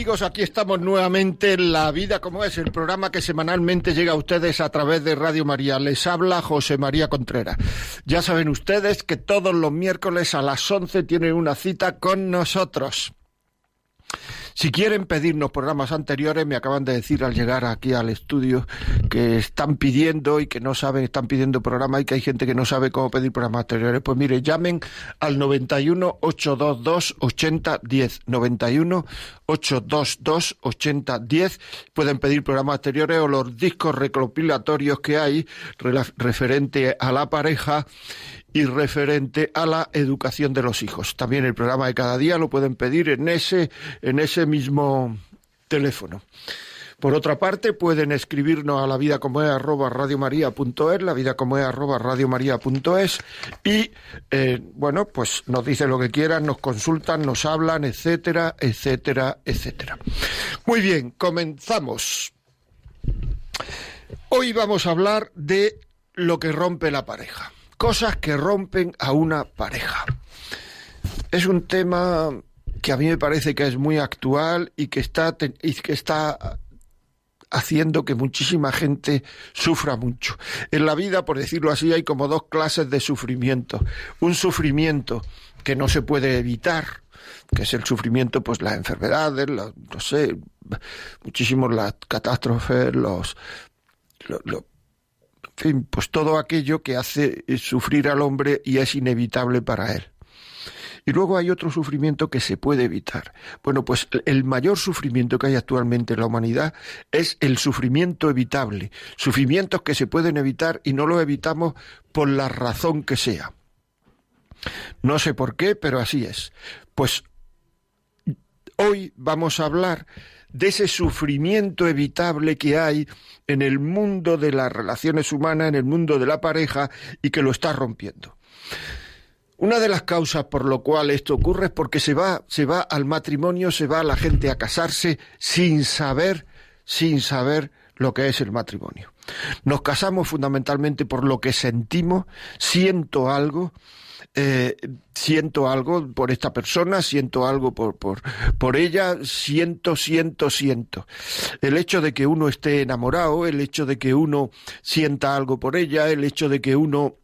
Amigos, aquí estamos nuevamente en La Vida como es, el programa que semanalmente llega a ustedes a través de Radio María. Les habla José María Contreras. Ya saben ustedes que todos los miércoles a las 11 tienen una cita con nosotros. Si quieren pedirnos programas anteriores, me acaban de decir al llegar aquí al estudio que están pidiendo y que no saben, están pidiendo programas y que hay gente que no sabe cómo pedir programas anteriores. Pues mire, llamen al 91 822 8010. 91 822 8010. Pueden pedir programas anteriores o los discos recopilatorios que hay referente a la pareja y referente a la educación de los hijos. También el programa de cada día lo pueden pedir en ese, en ese mismo teléfono. Por otra parte, pueden escribirnos a la vida como es arroba radiomaria.es, la vida como es arroba radiomaria.es y, eh, bueno, pues nos dicen lo que quieran, nos consultan, nos hablan, etcétera, etcétera, etcétera. Muy bien, comenzamos. Hoy vamos a hablar de lo que rompe la pareja cosas que rompen a una pareja. Es un tema que a mí me parece que es muy actual y que está, y que está haciendo que muchísima gente sufra mucho. En la vida, por decirlo así, hay como dos clases de sufrimiento. Un sufrimiento que no se puede evitar, que es el sufrimiento, pues las enfermedades, no sé, muchísimos las catástrofes, los, fin, pues todo aquello que hace sufrir al hombre y es inevitable para él. Y luego hay otro sufrimiento que se puede evitar. Bueno, pues el mayor sufrimiento que hay actualmente en la humanidad es el sufrimiento evitable. Sufrimientos que se pueden evitar y no lo evitamos por la razón que sea. No sé por qué, pero así es. Pues hoy vamos a hablar de ese sufrimiento evitable que hay en el mundo de las relaciones humanas, en el mundo de la pareja y que lo está rompiendo. Una de las causas por lo cual esto ocurre es porque se va, se va al matrimonio, se va a la gente a casarse sin saber, sin saber lo que es el matrimonio. Nos casamos fundamentalmente por lo que sentimos, siento algo, eh, siento algo por esta persona, siento algo por, por, por ella, siento, siento, siento. El hecho de que uno esté enamorado, el hecho de que uno sienta algo por ella, el hecho de que uno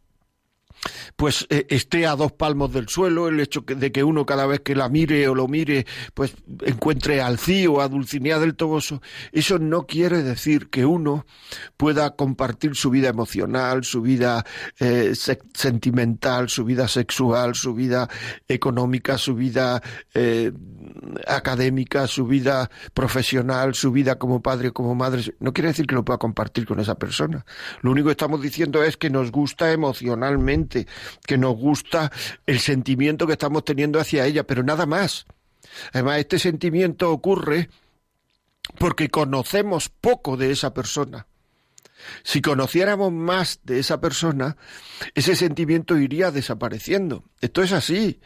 pues eh, esté a dos palmos del suelo, el hecho de que uno cada vez que la mire o lo mire, pues encuentre al Cío, a Dulcinea del Toboso, eso no quiere decir que uno pueda compartir su vida emocional, su vida eh, sentimental, su vida sexual, su vida económica, su vida eh, académica, su vida profesional, su vida como padre, como madre. No quiere decir que lo pueda compartir con esa persona. Lo único que estamos diciendo es que nos gusta emocionalmente, que nos gusta el sentimiento que estamos teniendo hacia ella, pero nada más. Además, este sentimiento ocurre porque conocemos poco de esa persona. Si conociéramos más de esa persona, ese sentimiento iría desapareciendo. Esto es así.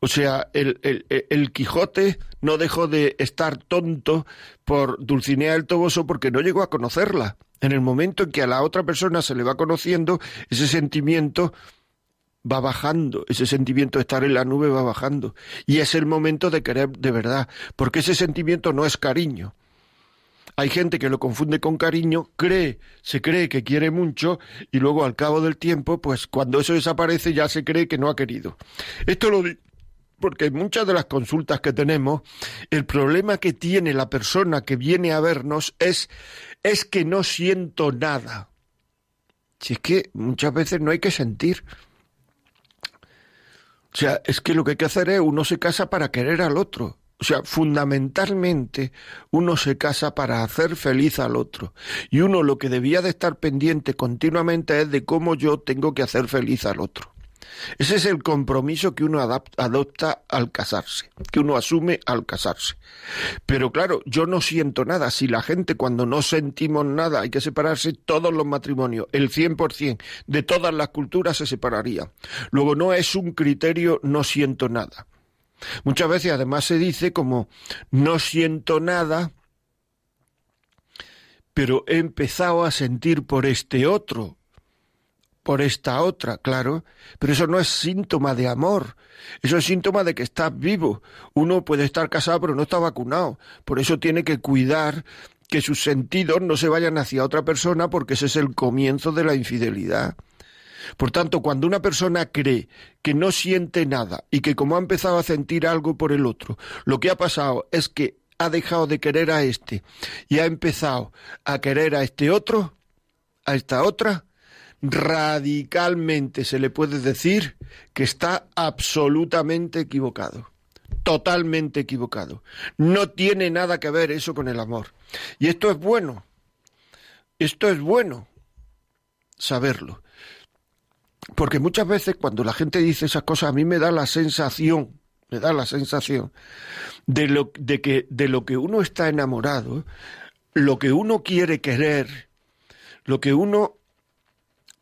O sea, el, el, el, Quijote no dejó de estar tonto por Dulcinea del Toboso porque no llegó a conocerla. En el momento en que a la otra persona se le va conociendo, ese sentimiento va bajando, ese sentimiento de estar en la nube va bajando. Y es el momento de querer de verdad, porque ese sentimiento no es cariño. Hay gente que lo confunde con cariño, cree, se cree que quiere mucho y luego al cabo del tiempo, pues cuando eso desaparece ya se cree que no ha querido. Esto lo porque muchas de las consultas que tenemos, el problema que tiene la persona que viene a vernos es, es que no siento nada. Si es que muchas veces no hay que sentir. O sea, es que lo que hay que hacer es uno se casa para querer al otro. O sea, fundamentalmente uno se casa para hacer feliz al otro. Y uno lo que debía de estar pendiente continuamente es de cómo yo tengo que hacer feliz al otro. Ese es el compromiso que uno adopta al casarse, que uno asume al casarse. Pero claro, yo no siento nada. Si la gente cuando no sentimos nada hay que separarse, todos los matrimonios, el 100% de todas las culturas se separarían. Luego no es un criterio no siento nada. Muchas veces además se dice como no siento nada, pero he empezado a sentir por este otro, por esta otra, claro, pero eso no es síntoma de amor, eso es síntoma de que estás vivo. Uno puede estar casado pero no está vacunado, por eso tiene que cuidar que sus sentidos no se vayan hacia otra persona porque ese es el comienzo de la infidelidad. Por tanto, cuando una persona cree que no siente nada y que como ha empezado a sentir algo por el otro, lo que ha pasado es que ha dejado de querer a este y ha empezado a querer a este otro, a esta otra, radicalmente se le puede decir que está absolutamente equivocado, totalmente equivocado. No tiene nada que ver eso con el amor. Y esto es bueno, esto es bueno saberlo. Porque muchas veces cuando la gente dice esas cosas a mí me da la sensación, me da la sensación de lo, de que, de lo que uno está enamorado, lo que uno quiere querer, lo que uno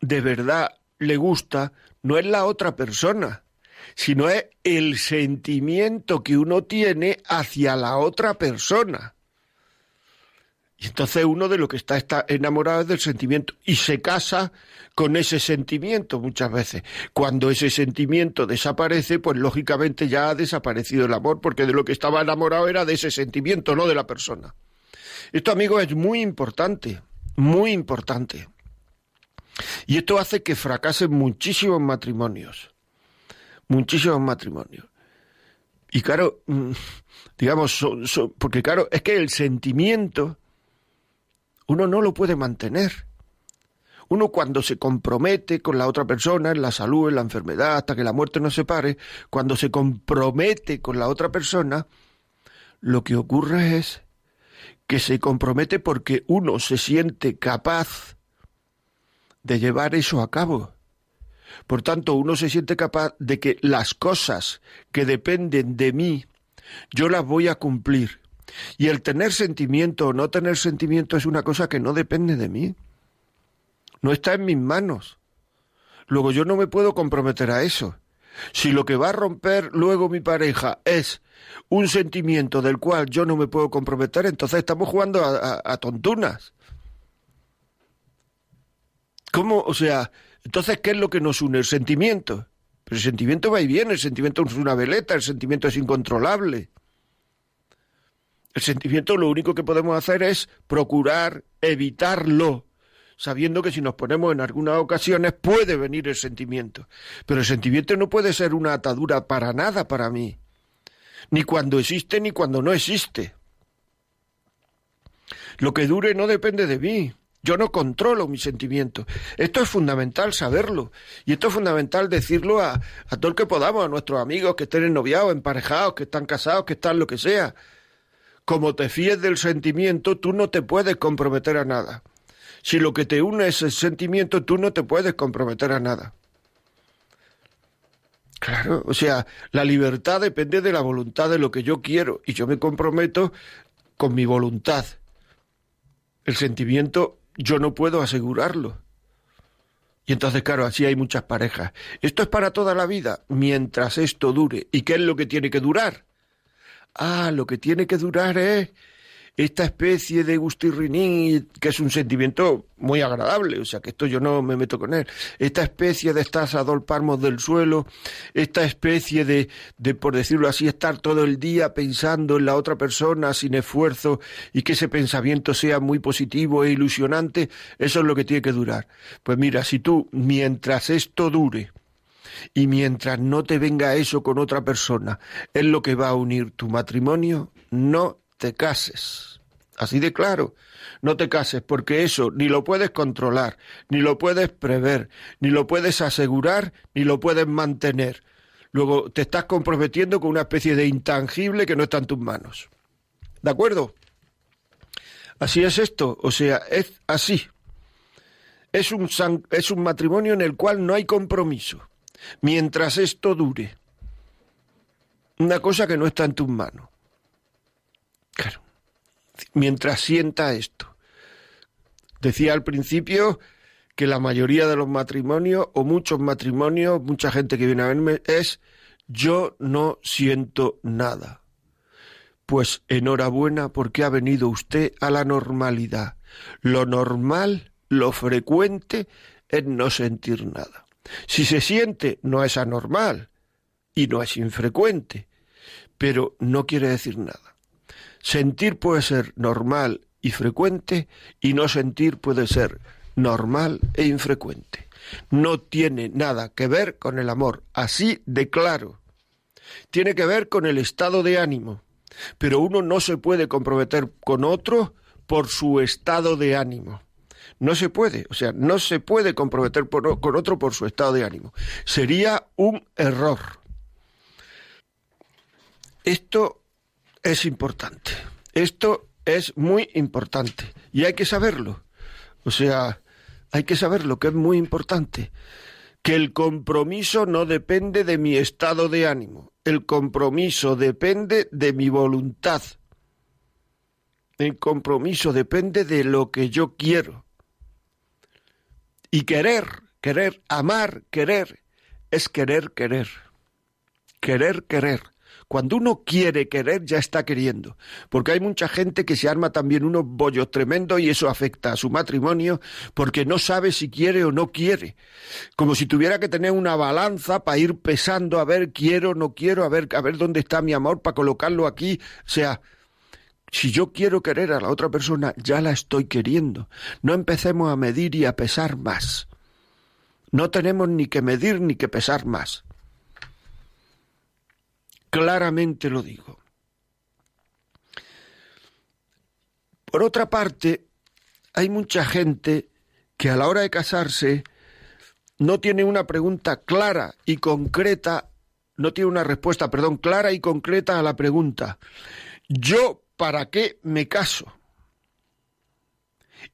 de verdad le gusta, no es la otra persona, sino es el sentimiento que uno tiene hacia la otra persona. Y entonces uno de lo que está, está enamorado es del sentimiento y se casa con ese sentimiento muchas veces. Cuando ese sentimiento desaparece, pues lógicamente ya ha desaparecido el amor, porque de lo que estaba enamorado era de ese sentimiento, no de la persona. Esto, amigo, es muy importante, muy importante. Y esto hace que fracasen muchísimos matrimonios, muchísimos matrimonios. Y claro, mm, digamos, porque claro, es que el sentimiento uno no lo puede mantener. Uno cuando se compromete con la otra persona en la salud, en la enfermedad, hasta que la muerte nos separe, cuando se compromete con la otra persona, lo que ocurre es que se compromete porque uno se siente capaz de llevar eso a cabo. Por tanto, uno se siente capaz de que las cosas que dependen de mí, yo las voy a cumplir. Y el tener sentimiento o no tener sentimiento es una cosa que no depende de mí. No está en mis manos. Luego yo no me puedo comprometer a eso. Si lo que va a romper luego mi pareja es un sentimiento del cual yo no me puedo comprometer, entonces estamos jugando a, tontunas. ¿Cómo? O sea, entonces, ¿qué es lo que nos une? El sentimiento. El sentimiento va y viene, el sentimiento es una veleta, el sentimiento es incontrolable. El sentimiento lo único que podemos hacer es procurar evitarlo, sabiendo que si nos ponemos en algunas ocasiones puede venir el sentimiento. Pero el sentimiento no puede ser una atadura para nada para mí, ni cuando existe ni cuando no existe. Lo que dure no depende de mí. Yo no controlo mis sentimientos. Esto es fundamental saberlo. Y esto es fundamental decirlo a, todo el que podamos, a nuestros amigos que estén ennoviados, emparejados, que están casados, que están lo que sea como te fíes del sentimiento, tú no te puedes comprometer a nada. Si lo que te une es el sentimiento, tú no te puedes comprometer a nada. Claro, o sea, la libertad depende de la voluntad de lo que yo quiero y yo me comprometo con mi voluntad. El sentimiento yo no puedo asegurarlo. Y entonces, claro, así hay muchas parejas. Esto es para toda la vida, mientras esto dure. ¿Y qué es lo que tiene que durar? Ah, lo que tiene que durar es esta especie de gustirrinín, que es un sentimiento muy agradable, o sea que esto yo no me meto con él, esta especie de estar a dos palmos del suelo, esta especie de, de, por decirlo así, estar todo el día pensando en la otra persona sin esfuerzo y que ese pensamiento sea muy positivo e ilusionante, eso es lo que tiene que durar. Pues mira, si tú, mientras esto dure, y mientras no te venga eso con otra persona, es lo que va a unir tu matrimonio, no te cases. Así de claro, no te cases porque eso ni lo puedes controlar, ni lo puedes prever, ni lo puedes asegurar, ni lo puedes mantener. Luego te estás comprometiendo con una especie de intangible que no está en tus manos. ¿De acuerdo? Así es esto, o sea, es así. Es un, es un matrimonio en el cual no hay compromiso mientras esto dure. Una cosa que no está en tus manos. Claro. Mientras sienta esto. Decía al principio que la mayoría de los matrimonios, o muchos matrimonios, mucha gente que viene a verme, es yo no siento nada. Pues enhorabuena porque ha venido usted a la normalidad. Lo normal, lo frecuente, es no sentir nada. Si se siente, no es anormal y no es infrecuente, pero no quiere decir nada. Sentir puede ser normal y frecuente y no sentir puede ser normal e infrecuente. No tiene nada que ver con el amor, así de claro. Tiene que ver con el estado de ánimo, pero uno no se puede comprometer con otro por su estado de ánimo. No se puede, o sea, no se puede comprometer con otro por su estado de ánimo. Sería un error. Esto es importante. Esto es muy importante. Y hay que saberlo. O sea, hay que saberlo, que es muy importante. Que el compromiso no depende de mi estado de ánimo. El compromiso depende de mi voluntad. El compromiso depende de lo que yo quiero. Y querer, querer, amar, querer, es querer, querer. Querer, querer. Cuando uno quiere querer, ya está queriendo. Porque hay mucha gente que se arma también unos bollos tremendos y eso afecta a su matrimonio porque no sabe si quiere o no quiere. Como si tuviera que tener una balanza para ir pesando a ver quiero, no quiero, a ver, a ver dónde está mi amor para colocarlo aquí. O sea, si yo quiero querer a la otra persona, ya la estoy queriendo. No empecemos a medir y a pesar más. No tenemos ni que medir ni que pesar más. Claramente lo digo. Por otra parte, hay mucha gente que a la hora de casarse no tiene una pregunta clara y concreta, no tiene una respuesta, perdón, clara y concreta a la pregunta. Yo ¿para qué me caso?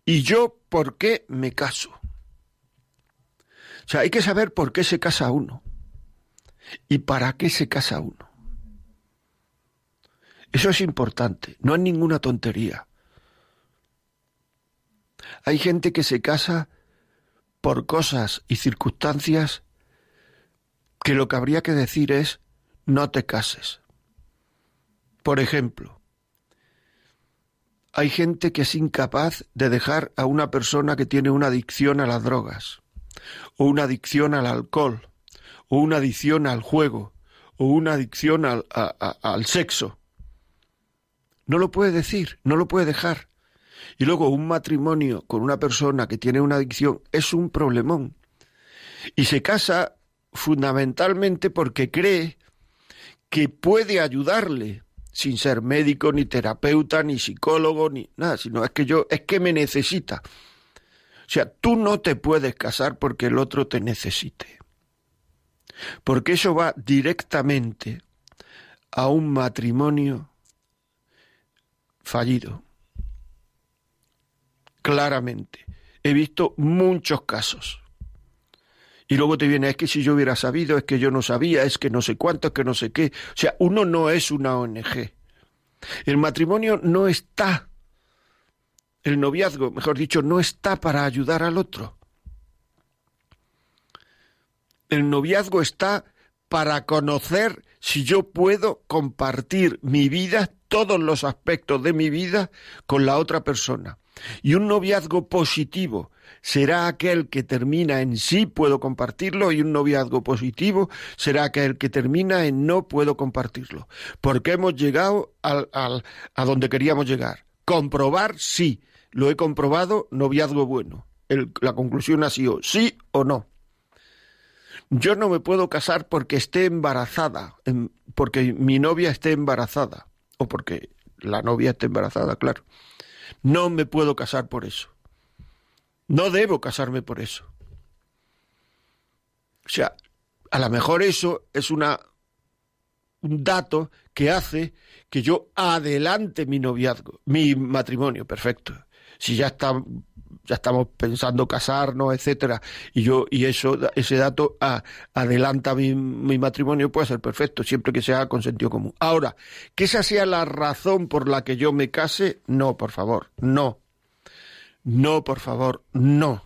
¿Y yo por qué me caso? O sea, hay que saber por qué se casa uno y para qué se casa uno. Eso es importante, no es ninguna tontería. Hay gente que se casa por cosas y circunstancias que lo que habría que decir es no te cases. Por ejemplo, hay gente que es incapaz de dejar a una persona que tiene una adicción a las drogas, o una adicción al alcohol, o una adicción al juego, o una adicción al, al sexo. No lo puede decir, no lo puede dejar. Y luego un matrimonio con una persona que tiene una adicción es un problemón. Y se casa fundamentalmente porque cree que puede ayudarle, sin ser médico, ni terapeuta, ni psicólogo, ni nada, sino es que yo, es que me necesita. O sea, tú no te puedes casar porque el otro te necesite. Porque eso va directamente a un matrimonio fallido. Claramente. He visto muchos casos. Y luego te viene, es que si yo hubiera sabido, es que yo no sabía, es que no sé cuánto, es que no sé qué. O sea, uno no es una ONG. El matrimonio no está, el noviazgo, mejor dicho, no está para ayudar al otro. El noviazgo está para conocer si yo puedo compartir mi vida todos los aspectos de mi vida con la otra persona. Y un noviazgo positivo será aquel que termina en sí puedo compartirlo y un noviazgo positivo será aquel que termina en no puedo compartirlo. Porque hemos llegado al, a donde queríamos llegar. Comprobar sí. Lo he comprobado, noviazgo bueno. la conclusión ha sido sí o no. Yo no me puedo casar porque esté embarazada, porque mi novia esté embarazada, o porque la novia esté embarazada, claro. No me puedo casar por eso. No debo casarme por eso. O sea, a lo mejor eso es una un dato que hace que yo adelante mi noviazgo, mi matrimonio, perfecto. Si ya está ya estamos pensando casarnos, etcétera, y yo y eso ese dato adelanta mi, mi, matrimonio puede ser perfecto, siempre que sea con sentido común. Ahora, que esa sea la razón por la que yo me case, no, por favor, no. No, por favor, no.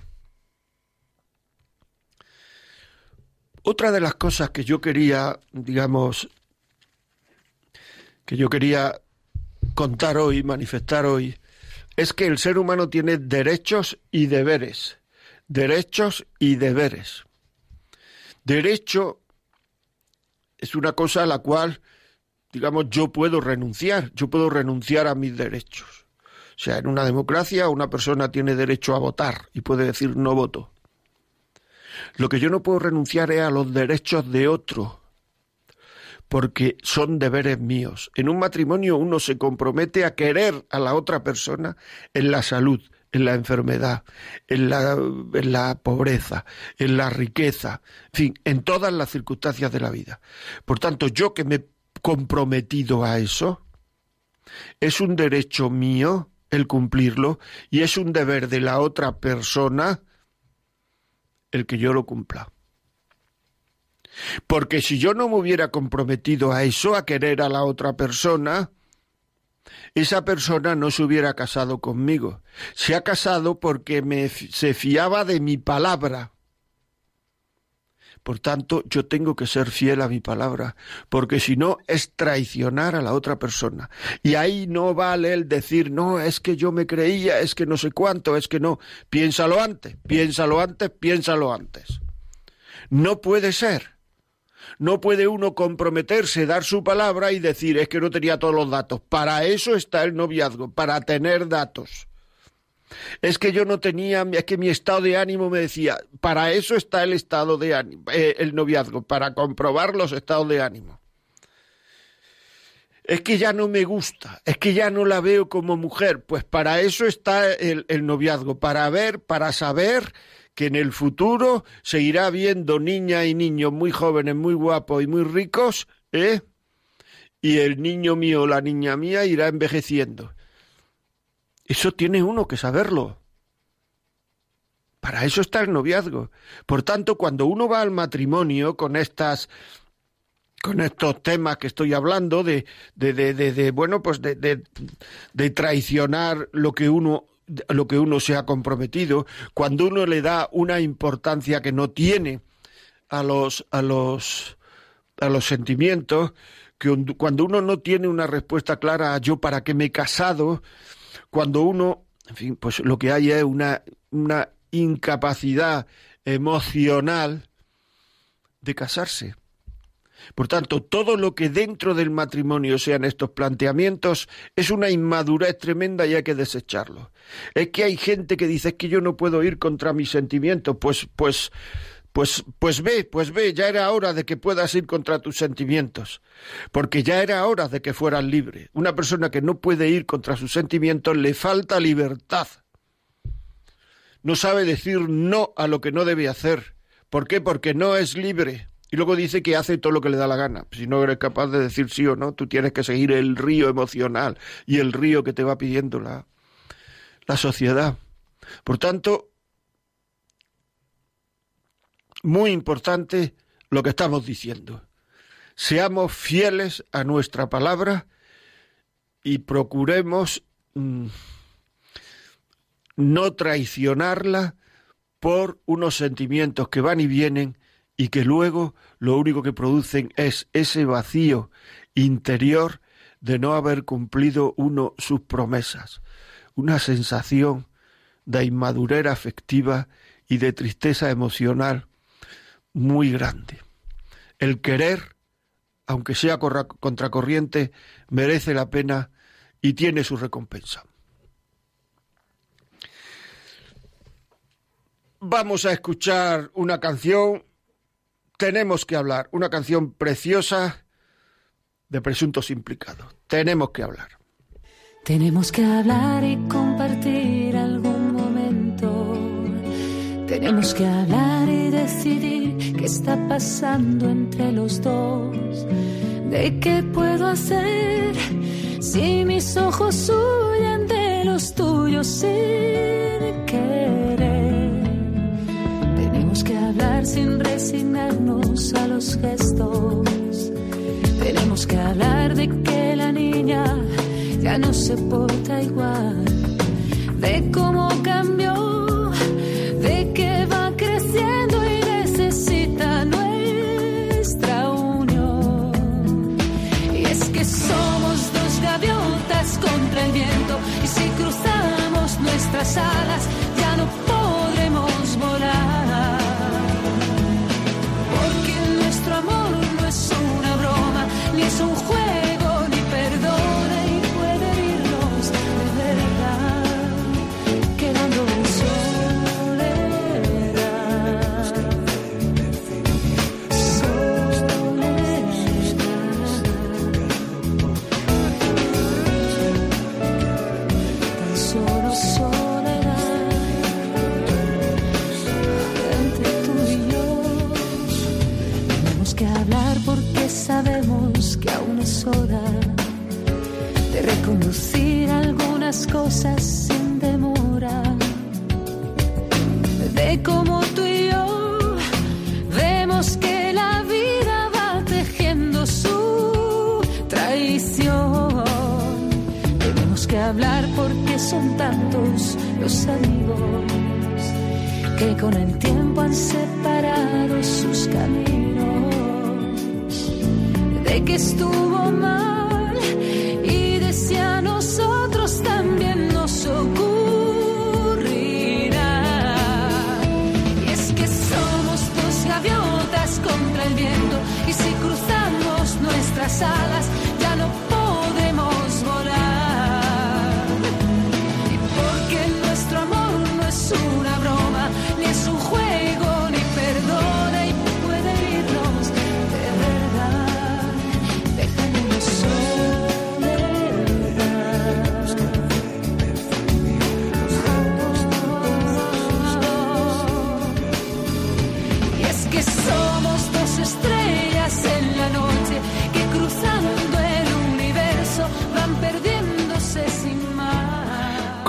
Otra de las cosas que yo quería, digamos, que yo quería contar hoy, manifestar hoy, es que el ser humano tiene derechos y deberes. Derechos y deberes. Derecho es una cosa a la cual, digamos, yo puedo renunciar. Yo puedo renunciar a mis derechos. O sea, en una democracia una persona tiene derecho a votar y puede decir no voto. Lo que yo no puedo renunciar es a los derechos de otro porque son deberes míos. En un matrimonio uno se compromete a querer a la otra persona en la salud, en la enfermedad, en la, pobreza, en la riqueza, en fin, en todas las circunstancias de la vida. Por tanto, yo que me he comprometido a eso, es un derecho mío el cumplirlo y es un deber de la otra persona el que yo lo cumpla. Porque si yo no me hubiera comprometido a eso, a querer a la otra persona, esa persona no se hubiera casado conmigo. Se ha casado porque me, se fiaba de mi palabra. Por tanto, yo tengo que ser fiel a mi palabra, porque si no es traicionar a la otra persona. Y ahí no vale el decir, no, es que yo me creía, es que no sé cuánto, es que no. Piénsalo antes, piénsalo antes, piénsalo antes. No puede ser no puede uno comprometerse, dar su palabra y decir es que no tenía todos los datos. Para eso está el noviazgo, para tener datos. Es que yo no tenía, es que mi estado de ánimo me decía, para eso está el estado de ánimo, eh, el noviazgo, para comprobar los estados de ánimo. Es que ya no me gusta, es que ya no la veo como mujer, pues para eso está el, el noviazgo, para ver, para saber que en el futuro seguirá viendo niñas y niños muy jóvenes, muy guapos y muy ricos, ¿eh? Y el niño mío la niña mía irá envejeciendo. Eso tiene uno que saberlo. Para eso está el noviazgo. Por tanto, cuando uno va al matrimonio con estas con estos temas que estoy hablando de, de, de, de bueno pues de, de, traicionar lo que uno lo que uno se ha comprometido, cuando uno le da una importancia que no tiene a los, a los, a los sentimientos, que cuando uno no tiene una respuesta clara a yo para qué me he casado, cuando uno, en fin, pues lo que hay es una, una incapacidad emocional de casarse. Por tanto, todo lo que dentro del matrimonio sean estos planteamientos es una inmadurez tremenda y hay que desecharlo. Es que hay gente que dice que yo no puedo ir contra mis sentimientos, pues, pues, pues, pues ve, pues ve, ya era hora de que puedas ir contra tus sentimientos, porque ya era hora de que fueras libre. Una persona que no puede ir contra sus sentimientos le falta libertad. No sabe decir no a lo que no debe hacer. ¿Por qué? Porque no es libre. Y luego dice que hace todo lo que le da la gana. Si no eres capaz de decir sí o no, tú tienes que seguir el río emocional y el río que te va pidiendo la, la sociedad. Por tanto, muy importante lo que estamos diciendo. Seamos fieles a nuestra palabra y procuremos mm, no traicionarla por unos sentimientos que van y vienen y que luego lo único que producen es ese vacío interior de no haber cumplido uno sus promesas, una sensación de inmadurez afectiva y de tristeza emocional muy grande. El querer, aunque sea contracorriente, merece la pena y tiene su recompensa. Vamos a escuchar una canción, tenemos que hablar, una canción preciosa de presuntos implicados. Tenemos que hablar. Tenemos que hablar y compartir algún momento. Tenemos que hablar y decidir qué está pasando entre los dos. ¿De qué puedo hacer si mis ojos huyen de los tuyos sin querer? Hablar sin resignarnos a los gestos tenemos que hablar de que la niña ya no se porta igual, de cómo cambió, de que va creciendo y necesita nuestra unión. Y es que somos dos gaviotas contra el viento y si cruzamos nuestras alas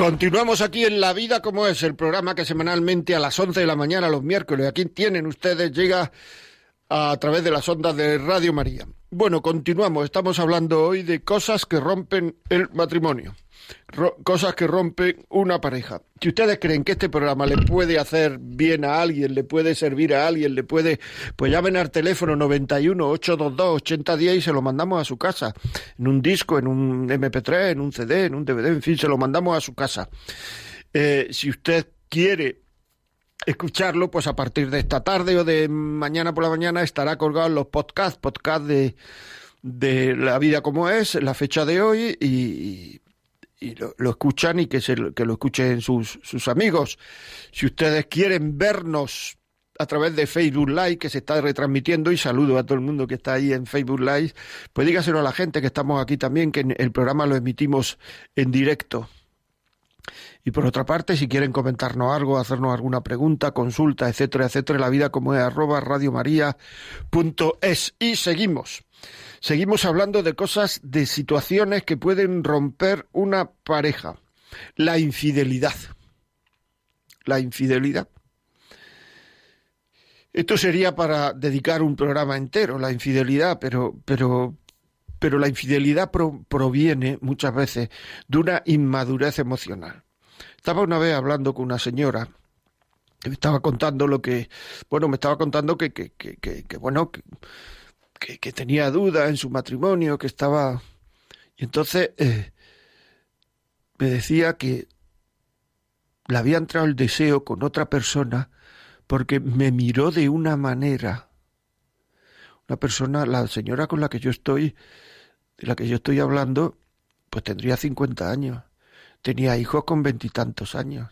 Continuamos aquí en La Vida como es, el programa que semanalmente a las 11 de la mañana los miércoles, aquí tienen ustedes, llega a través de las ondas de Radio María. Bueno, continuamos, estamos hablando hoy de cosas que rompen el matrimonio, cosas que rompen una pareja. Si ustedes creen que este programa le puede hacer bien a alguien, le puede servir a alguien, le puede, pues llamen al teléfono 91 822 8010 y se lo mandamos a su casa, en un disco, en un MP3, en un CD, en un DVD, en fin, se lo mandamos a su casa. Eh, si usted quiere escucharlo, pues a partir de esta tarde o de mañana por la mañana estará colgado en los podcasts, podcast de, de La Vida como es, la fecha de hoy, y, y lo, lo escuchan y que, se, que lo escuchen sus, sus amigos. Si ustedes quieren vernos a través de Facebook Live, que se está retransmitiendo, y saludo a todo el mundo que está ahí en Facebook Live, pues dígaselo a la gente que estamos aquí también, que el programa lo emitimos en directo. Y por otra parte, si quieren comentarnos algo, hacernos alguna pregunta, consulta, etcétera, etcétera, la vida como es arroba radiomaria.es. Y seguimos. Seguimos hablando de cosas, de situaciones que pueden romper una pareja. La infidelidad. La infidelidad. Esto sería para dedicar un programa entero, la infidelidad, pero, pero, pero la infidelidad pro- proviene muchas veces de una inmadurez emocional. Estaba una vez hablando con una señora que me estaba contando lo que, bueno, me estaba contando que, que, que, que- que, bueno, que, que, tenía dudas en su matrimonio, que estaba... Y entonces eh, me decía que le había entrado el deseo con otra persona porque me miró de una manera. Una persona, la señora con la que yo estoy, de la que yo estoy hablando, pues tendría 50 años. Tenía hijos con veintitantos años.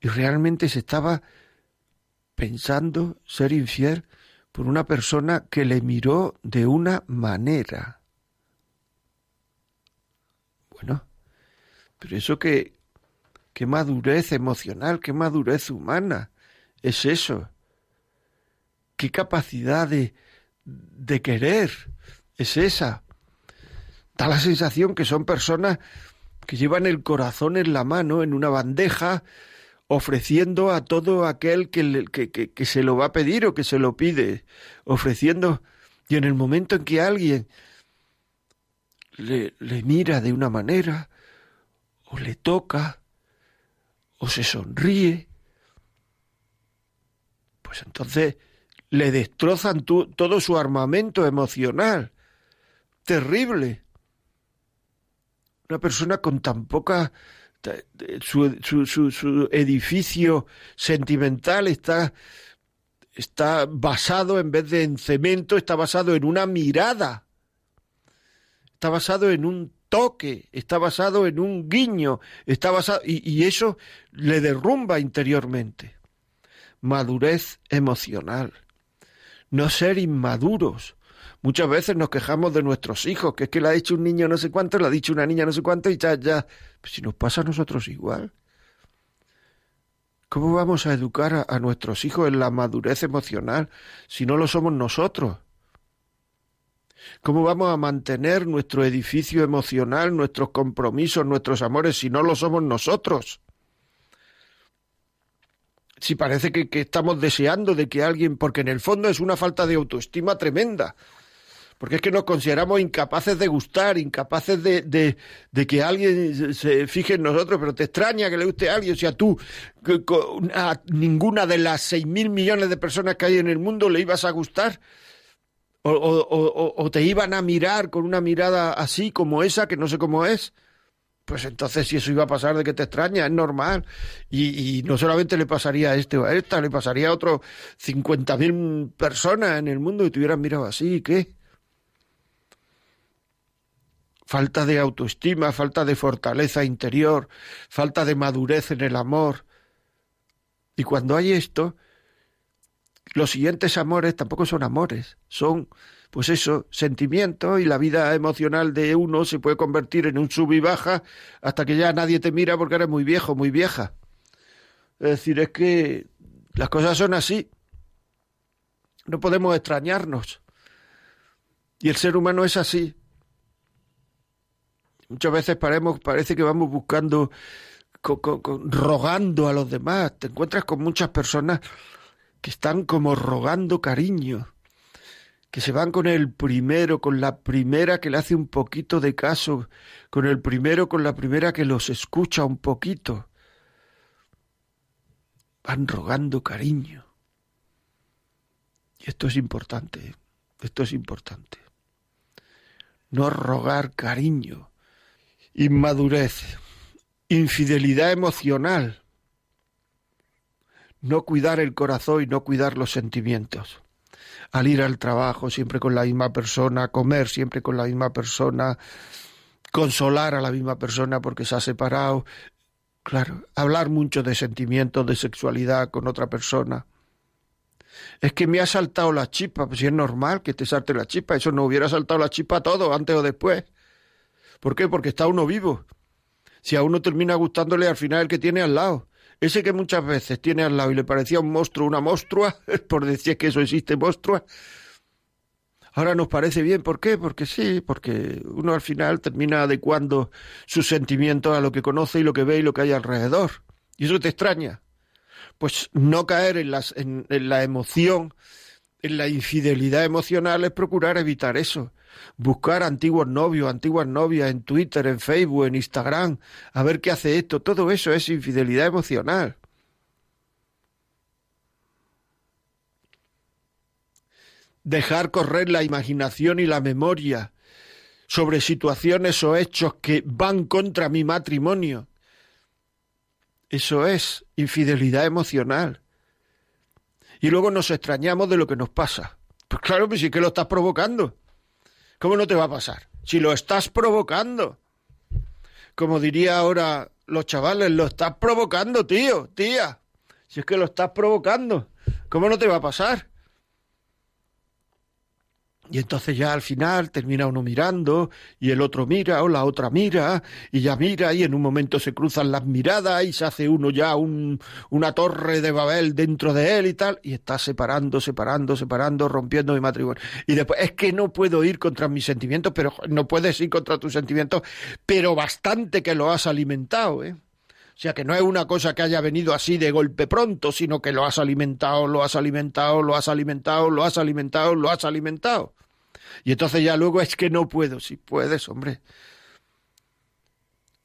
Y realmente se estaba pensando ser infiel por una persona que le miró de una manera. Bueno, pero eso que, qué madurez emocional, qué madurez humana es eso. Qué capacidad de, de querer es esa. Da la sensación que son personas que llevan el corazón en la mano, en una bandeja, ofreciendo a todo aquel que, que, que, se lo va a pedir o que se lo pide, ofreciendo, y en el momento en que alguien le, le mira de una manera, o le toca, o se sonríe, pues entonces le destrozan todo su armamento emocional. Terrible. Una persona con tan poca... Su, su, su, edificio sentimental está, está basado, en vez de en cemento, está basado en una mirada. Está basado en un toque, está basado en un guiño, está basado y, y eso le derrumba interiormente. Madurez emocional. No ser inmaduros. Muchas veces nos quejamos de nuestros hijos, que es que le ha dicho un niño no sé cuánto, le ha dicho una niña no sé cuánto y ya, ya. Pues si nos pasa a nosotros igual. ¿Cómo vamos a educar a, a, nuestros hijos en la madurez emocional si no lo somos nosotros? ¿Cómo vamos a mantener nuestro edificio emocional, nuestros compromisos, nuestros amores, si no lo somos nosotros? Si parece que, que, estamos deseando de que alguien, porque en el fondo es una falta de autoestima tremenda, porque es que nos consideramos incapaces de gustar, incapaces de, de, que alguien se fije en nosotros, pero te extraña que le guste a alguien, si a tú, a ninguna de las seis mil millones de personas que hay en el mundo le ibas a gustar, o, o, o, te iban a mirar con una mirada así como esa, que no sé cómo es. Pues entonces si eso iba a pasar de que te extraña, es normal. Y, y no solamente le pasaría a este o a esta, le pasaría a otros cincuenta mil personas en el mundo y te hubieran mirado así, ¿qué? Falta de autoestima, falta de fortaleza interior, falta de madurez en el amor. Y cuando hay esto, los siguientes amores tampoco son amores, son, pues eso, sentimientos y la vida emocional de uno se puede convertir en un sub y baja hasta que ya nadie te mira porque eres muy viejo, muy vieja. Es decir, es que las cosas son así. No podemos extrañarnos. Y el ser humano es así. Muchas veces paremos, parece que vamos buscando, con, con, rogando a los demás. Te encuentras con muchas personas que están como rogando cariño, que se van con el primero, con la primera que le hace un poquito de caso, con el primero, con la primera que los escucha un poquito. Van rogando cariño. Y esto es importante, esto es importante. No rogar cariño, inmadurez, infidelidad emocional, no cuidar el corazón y no cuidar los sentimientos. Al ir al trabajo siempre con la misma persona, comer siempre con la misma persona, consolar a la misma persona porque se ha separado. Claro, hablar mucho de sentimientos, de sexualidad con otra persona. Es que me ha saltado la chispa, pues si es normal que te salte la chispa, eso no hubiera saltado la chispa todo, antes o después. ¿Por qué? Porque está uno vivo. Si a uno termina gustándole al final el que tiene al lado. Ese que muchas veces tiene al lado y le parecía un monstruo, una monstrua, por decir que eso existe monstrua, ahora nos parece bien. ¿Por qué? Porque sí, porque uno al final termina adecuando sus sentimientos a lo que conoce y lo que ve y lo que hay alrededor. Y eso te extraña. Pues no caer en, las, en, en la emoción, en la infidelidad emocional es procurar evitar eso buscar antiguos novios, antiguas novias en Twitter, en Facebook, en Instagram, a ver qué hace esto. Todo eso es infidelidad emocional. Dejar correr la imaginación y la memoria sobre situaciones o hechos que van contra mi matrimonio. Eso es infidelidad emocional. Y luego nos extrañamos de lo que nos pasa. Pues claro, pues sí que lo estás provocando. ¿Cómo no te va a pasar? Si lo estás provocando. Como diría ahora los chavales, lo estás provocando, tío, tía. Si es que lo estás provocando, ¿cómo no te va a pasar? Y entonces ya al final termina uno mirando y el otro mira o la otra mira y ya mira y en un momento se cruzan las miradas y se hace uno ya un, una torre de Babel dentro de él y tal y está separando, separando, separando, rompiendo mi matrimonio. Y después es que no puedo ir contra mis sentimientos, pero no puedes ir contra tus sentimientos, pero bastante que lo has alimentado, ¿eh? O sea que no es una cosa que haya venido así de golpe pronto, sino que lo has alimentado, lo has alimentado, lo has alimentado, lo has alimentado, lo has alimentado. Y entonces ya luego es que no puedo. Si puedes, hombre.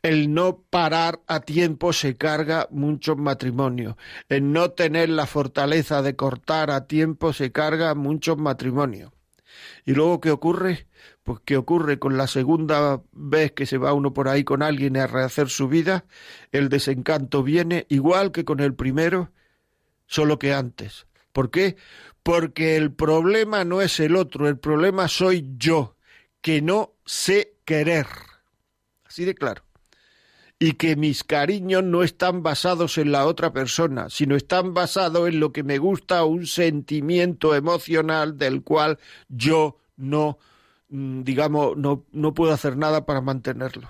El no parar a tiempo se carga muchos matrimonios. El no tener la fortaleza de cortar a tiempo se carga muchos matrimonios. Y luego, ¿qué ocurre? Pues ¿qué ocurre con la segunda vez que se va uno por ahí con alguien a rehacer su vida? El desencanto viene igual que con el primero, solo que antes. ¿Por qué? Porque el problema no es el otro, el problema soy yo, que no sé querer. Así de claro. Y que mis cariños no están basados en la otra persona, sino están basados en lo que me gusta, un sentimiento emocional del cual yo no, mm, digamos, no, no puedo hacer nada para mantenerlo.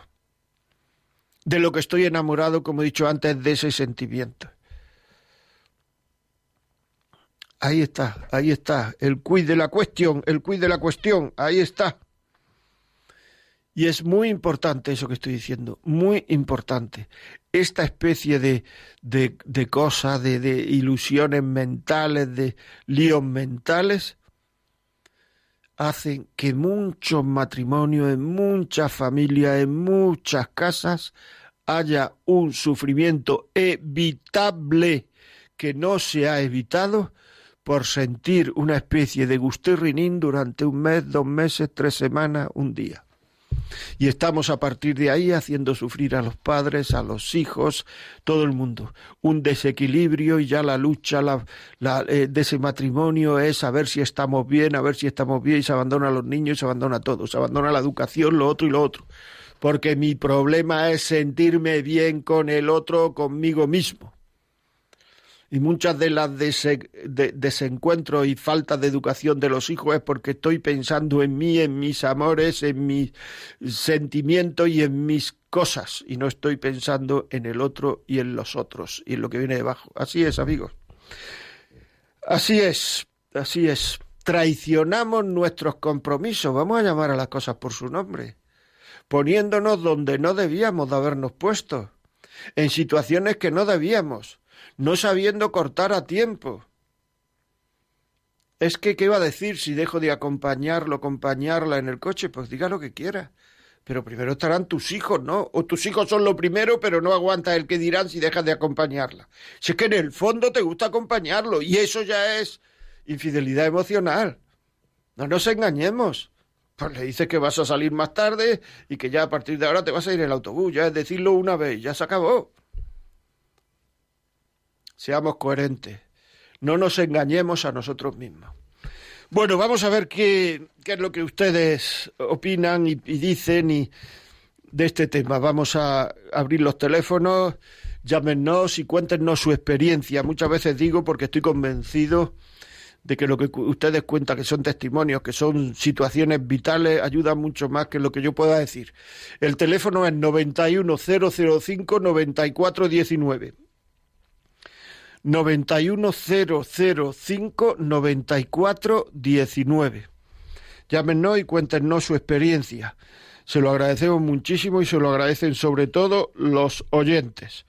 De lo que estoy enamorado, como he dicho antes, de ese sentimiento. Ahí está, ahí está, el quiz de la cuestión, el quiz de la cuestión, ahí está. Y es muy importante eso que estoy diciendo, muy importante. Esta especie de, de, de cosas, de, de ilusiones mentales, de líos mentales, hacen que muchos matrimonios, en muchas familias, en muchas casas, haya un sufrimiento evitable que no se ha evitado por sentir una especie de gustirrinín durante un mes, dos meses, tres semanas, un día. Y estamos a partir de ahí haciendo sufrir a los padres, a los hijos, todo el mundo. Un desequilibrio y ya la lucha eh, de ese matrimonio es a ver si estamos bien, a ver si estamos bien, y se abandona a los niños y se abandona todo, se abandona la educación, lo otro y lo otro. Porque mi problema es sentirme bien con el otro, conmigo mismo y muchas de las desencuentros y falta de educación de los hijos es porque estoy pensando en mí, en mis amores, en mis sentimientos y en mis cosas y no estoy pensando en el otro y en los otros y en lo que viene debajo. Así es, amigos. Así es, así es. Traicionamos nuestros compromisos, vamos a llamar a las cosas por su nombre, poniéndonos donde no debíamos de habernos puesto, en situaciones que no debíamos no sabiendo cortar a tiempo. Es que, ¿qué va a decir si dejo de acompañarlo, acompañarla en el coche? Pues diga lo que quiera. Pero primero estarán tus hijos, ¿no? O tus hijos son lo primero, pero no aguanta el que dirán si dejas de acompañarla. Si es que en el fondo te gusta acompañarlo, y eso ya es infidelidad emocional. No nos engañemos. Pues le dices que vas a salir más tarde y que ya a partir de ahora te vas a ir en el autobús. Ya es decirlo una vez, ya se acabó. Seamos coherentes. No nos engañemos a nosotros mismos. Bueno, vamos a ver qué, qué es lo que ustedes opinan y, dicen y de este tema. Vamos a abrir los teléfonos, llámenos y cuéntenos su experiencia. Muchas veces digo porque estoy convencido de que lo que ustedes cuentan, que son testimonios, que son situaciones vitales, ayuda mucho más que lo que yo pueda decir. El teléfono es 910059419. 910059419. Llámenos y cuéntenos su experiencia. Se lo agradecemos muchísimo y se lo agradecen sobre todo los oyentes.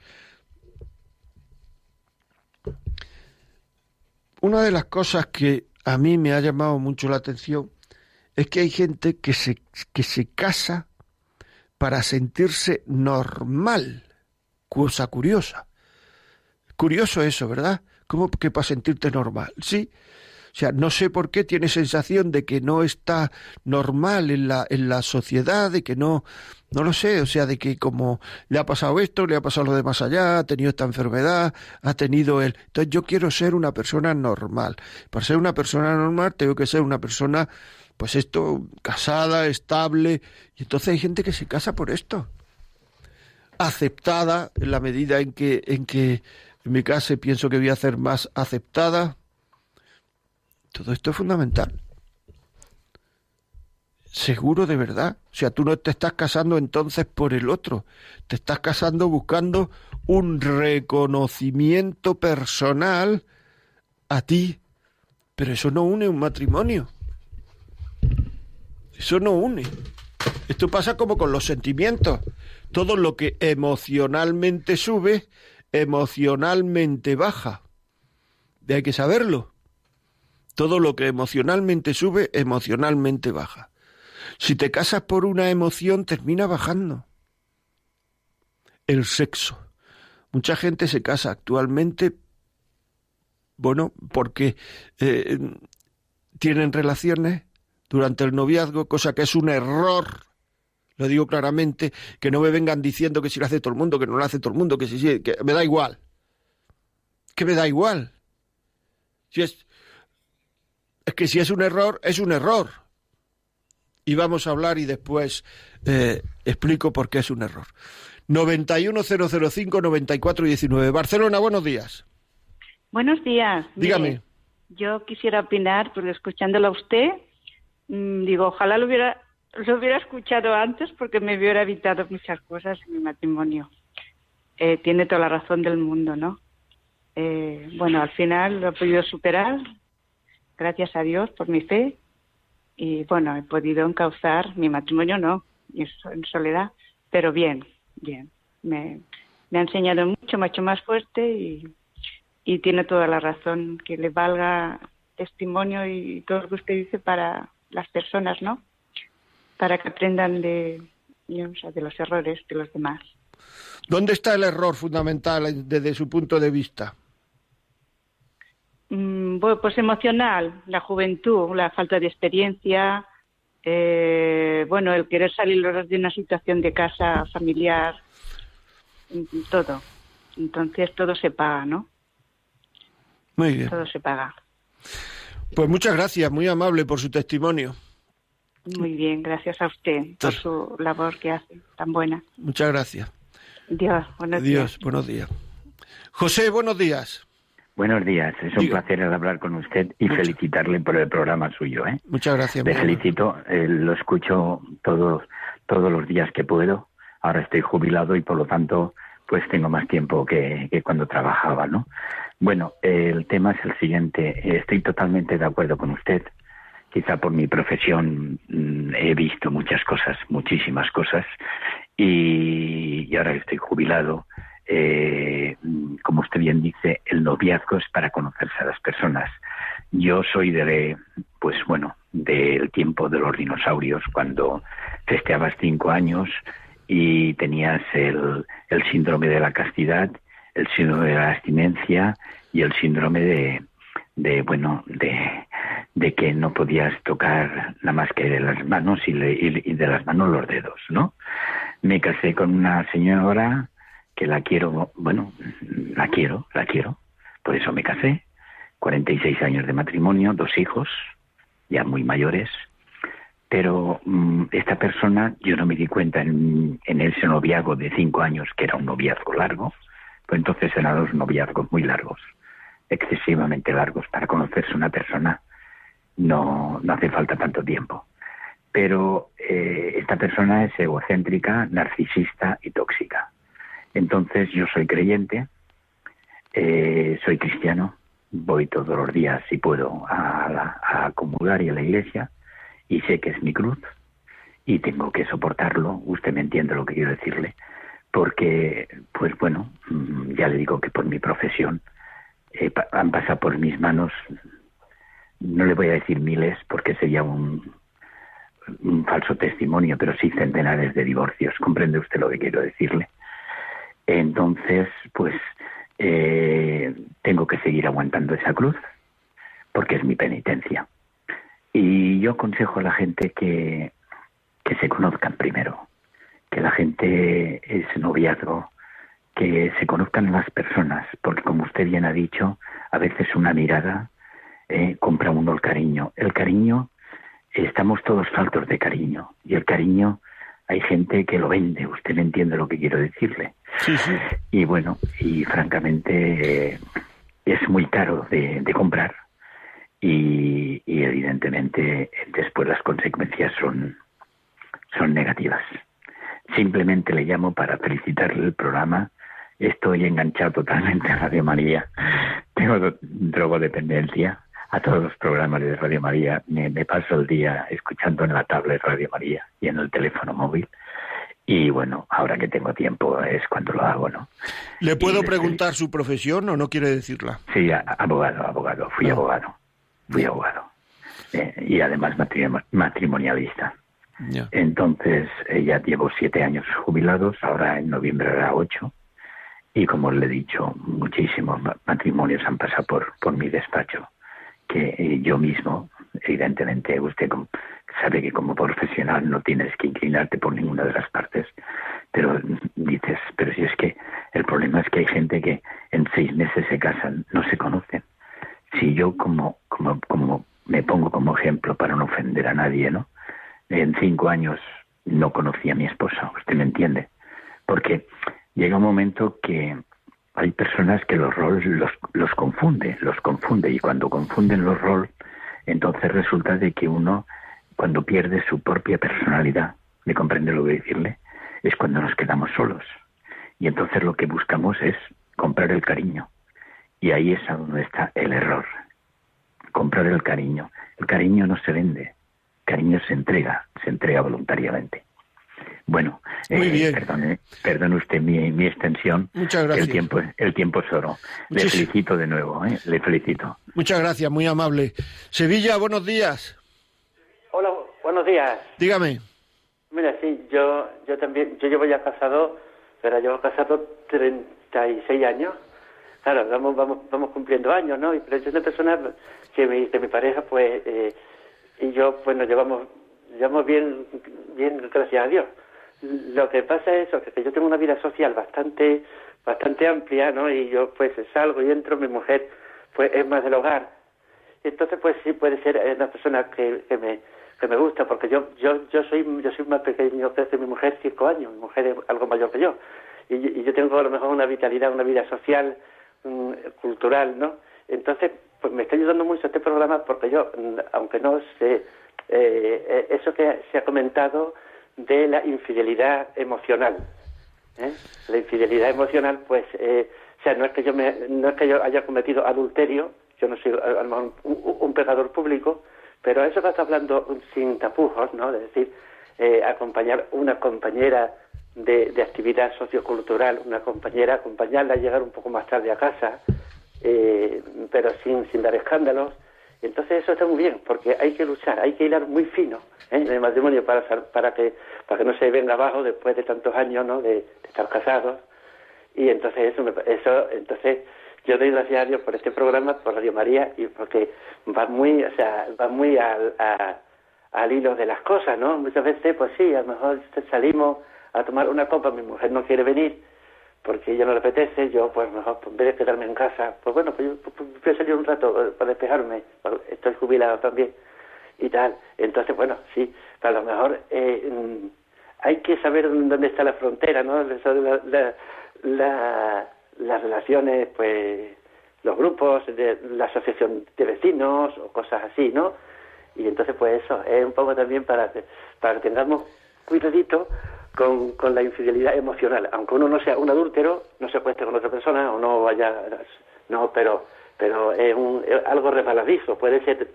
Una de las cosas que a mí me ha llamado mucho la atención es que hay gente que se, que se casa para sentirse normal, cosa curiosa. Curioso eso, ¿verdad? ¿Cómo que para sentirte normal? Sí. O sea, no sé por qué tiene sensación de que no está normal en la, en la sociedad, de que no, no lo sé, o sea, de que como le ha pasado esto, le ha pasado lo de más allá, ha tenido esta enfermedad, ha tenido él. Entonces yo quiero ser una persona normal. Para ser una persona normal tengo que ser una persona, pues esto, casada, estable. Y entonces hay gente que se casa por esto. Aceptada en la medida en que, en que en mi caso pienso que voy a hacer más aceptada todo esto es fundamental. Seguro de verdad. O sea, tú no te estás casando entonces por el otro. Te estás casando buscando un reconocimiento personal a ti. Pero eso no une un matrimonio. Eso no une. Esto pasa como con los sentimientos. Todo lo que emocionalmente sube, emocionalmente baja. De hay que saberlo. Todo lo que emocionalmente sube, emocionalmente baja. Si te casas por una emoción, termina bajando. El sexo. Mucha gente se casa actualmente, bueno, porque eh, tienen relaciones durante el noviazgo, cosa que es un error. Lo digo claramente, que no me vengan diciendo que si lo hace todo el mundo, que no lo hace todo el mundo, que si que me da igual. Que me da igual. Si es, es que si es un error, es un error. Y vamos a hablar y después eh, explico por qué es un error. 91005-9419. Barcelona, buenos días. Buenos días. Dígame. yo quisiera opinar, porque escuchándolo a usted, mm, digo, ojalá lo hubiera, lo hubiera escuchado antes porque me hubiera evitado muchas cosas en mi matrimonio. Eh, tiene toda la razón del mundo, ¿no? Eh, bueno, al final lo he podido superar, gracias a Dios por mi fe. Y bueno, he podido encauzar mi matrimonio, no, en soledad, pero bien, bien. Me, ha enseñado mucho, me hecho más fuerte y tiene toda la razón que le valga testimonio y todo lo que usted dice para las personas, ¿no? Para que aprendan de, de los errores de los demás. ¿Dónde está el error fundamental desde su punto de vista? Mm, bueno, pues emocional, la juventud, la falta de experiencia, eh, bueno, el querer salir de una situación de casa familiar, mm, todo. Entonces todo se paga, ¿no? Muy bien. Todo se paga. Pues muchas gracias, muy amable por su testimonio. Muy bien, gracias a usted por su labor que hace, tan buena. Muchas gracias. Dios, buenos Dios, buenos días. José, buenos días. Buenos días, es un placer hablar con usted y felicitarle por el programa suyo. ¿eh? Muchas gracias. Le felicito, eh, lo escucho todos, todos los días que puedo. Ahora estoy jubilado y por lo tanto pues tengo más tiempo que, que cuando trabajaba, ¿no? Bueno, el tema es el siguiente. Estoy totalmente de acuerdo con usted. Quizá por mi profesión mm, he visto muchas cosas, muchísimas cosas, y, ahora estoy jubilado eh, como usted bien dice, el noviazgo es para conocerse a las personas. Yo soy de, pues bueno, del tiempo de los dinosaurios, cuando festeabas cinco años y tenías el, el síndrome de la castidad, el síndrome de la abstinencia y el síndrome de, de bueno, de, de que no podías tocar nada más que de las manos y, y de las manos los dedos, ¿no? Me casé con una señora que la quiero, bueno, la quiero, la quiero. Por eso me casé. 46 años de matrimonio, dos hijos, ya muy mayores. Pero mm, esta persona, yo no me di cuenta en, en ese noviazgo de cinco años que era un noviazgo largo, pues entonces eran dos noviazgos muy largos, excesivamente largos. Para conocerse una persona no, no hace falta tanto tiempo. Pero eh, esta persona es egocéntrica, narcisista y tóxica. Entonces yo soy creyente, eh, soy cristiano, voy todos los días, si puedo, a, la, a comulgar y a la iglesia, y sé que es mi cruz, y tengo que soportarlo, usted me entiende lo que quiero decirle, porque, pues bueno, mm, ya le digo que por mi profesión eh, han pasado por mis manos, no le voy a decir miles, porque sería un, falso testimonio, pero sí centenares de divorcios, comprende usted lo que quiero decirle entonces, pues eh, tengo que seguir aguantando esa cruz, porque es mi penitencia. Y yo aconsejo a la gente que, que se conozcan primero, que la gente es noviazgo, que se conozcan las personas, porque como usted bien ha dicho, a veces una mirada eh, compra uno el cariño. El cariño, estamos todos faltos de cariño, y el cariño hay gente que lo vende, usted me entiende lo que quiero decirle. Sí, sí. Y bueno, y francamente eh, es muy caro de, comprar y, y, evidentemente después las consecuencias son, son negativas. Simplemente le llamo para felicitarle el programa. Estoy enganchado totalmente a Radio María. Tengo drogodependencia a todos los programas de Radio María. Me, paso el día escuchando en la tablet Radio María y en el teléfono móvil. Y bueno, ahora que tengo tiempo es cuando lo hago, ¿no? ¿Le puedo preguntar su profesión o no quiere decirla? Sí, abogado, abogado. Fui abogado. Fui abogado. Eh, y además matrimonialista. Entonces, eh, ya llevo siete años jubilados, ahora en noviembre hará ocho. Y como le he dicho, muchísimos matrimonios han pasado por, por mi despacho, que eh, yo mismo, evidentemente, usted sabe que como profesional no tienes que inclinarte por ninguna de las partes, pero dices, pero si es que el problema es que hay gente que en seis meses se casan, no se conocen. Si yo como, como, como me pongo como ejemplo para no ofender a nadie, ¿no? en cinco años no conocí a mi esposa, usted me entiende, porque llega un momento que hay personas que los roles los, los los confunde y cuando confunden los roles, entonces resulta de que uno cuando pierde su propia personalidad, ¿me comprende lo que decirle? Es cuando nos quedamos solos. Y entonces lo que buscamos es comprar el cariño. Y ahí es donde está el error. Comprar el cariño. El cariño no se vende cariño se entrega, se entrega voluntariamente. Bueno, eh, perdone, perdone, usted mi, extensión. Muchas gracias. El tiempo, el tiempo es oro. Le felicito de nuevo, ¿eh? le felicito. Muchas gracias, muy amable. Sevilla, buenos días. Hola, buenos días. Dígame. Mira, sí, yo, yo también, yo llevo ya casado, pero llevo casado 36 años. Claro, vamos, vamos, vamos cumpliendo años, ¿no? Pero yo soy una persona que mi, que mi pareja, pues, eh, y yo pues nos llevamos, llevamos bien, bien gracias a Dios. Lo que pasa es que yo tengo una vida social bastante, bastante amplia, ¿no? Y yo pues salgo y entro, mi mujer pues es más del hogar. Entonces pues sí puede ser una persona que, que me que me gusta porque yo yo yo soy yo soy más pequeño que mi mujer cinco años mi mujer es algo mayor que yo y, yo tengo a lo mejor una vitalidad una vida social mm, cultural no entonces pues me está ayudando mucho este programa porque yo, mm, aunque no sé, eh, eh, eso que se ha comentado de la infidelidad emocional, ¿eh? la infidelidad emocional, pues, o sea, no es que yo me, no es que yo haya cometido adulterio, yo no soy a mejor un, pegador público, pero eso que está hablando sin tapujos, ¿no? De decir, acompañar una compañera de, de, actividad sociocultural, una compañera, acompañarla a llegar un poco más tarde a casa, eh, pero sin, sin dar escándalos. Entonces eso está muy bien, porque hay que luchar, hay que hilar muy fino ¿eh? en el matrimonio para, para, que, para que no se venga abajo después de tantos años ¿no? de, estar casados. Y entonces eso, eso entonces yo doy gracias a Dios por este programa, por Radio María, y porque va muy, o sea, va muy al, al hilo de las cosas, ¿no? Muchas veces, pues sí, a lo mejor salimos a tomar una copa, mi mujer no quiere venir, porque ella no le apetece, yo pues mejor en vez de quedarme en casa, pues bueno, pues yo pues, pues, voy a salir un rato eh, para despejarme, estoy jubilado también y tal. Entonces, bueno, sí, a lo mejor eh, mm, hay que saber dónde está la frontera, ¿no? La, la, las relaciones, pues los grupos, de la asociación de vecinos o cosas así, ¿no? Y entonces, pues eso, es un poco también para, para que tengamos cuidadito con, con la infidelidad emocional. Aunque uno no sea un adúltero, no se acueste con otra persona o no vaya... No, pero, pero es, un, algo resbaladizo, puede ser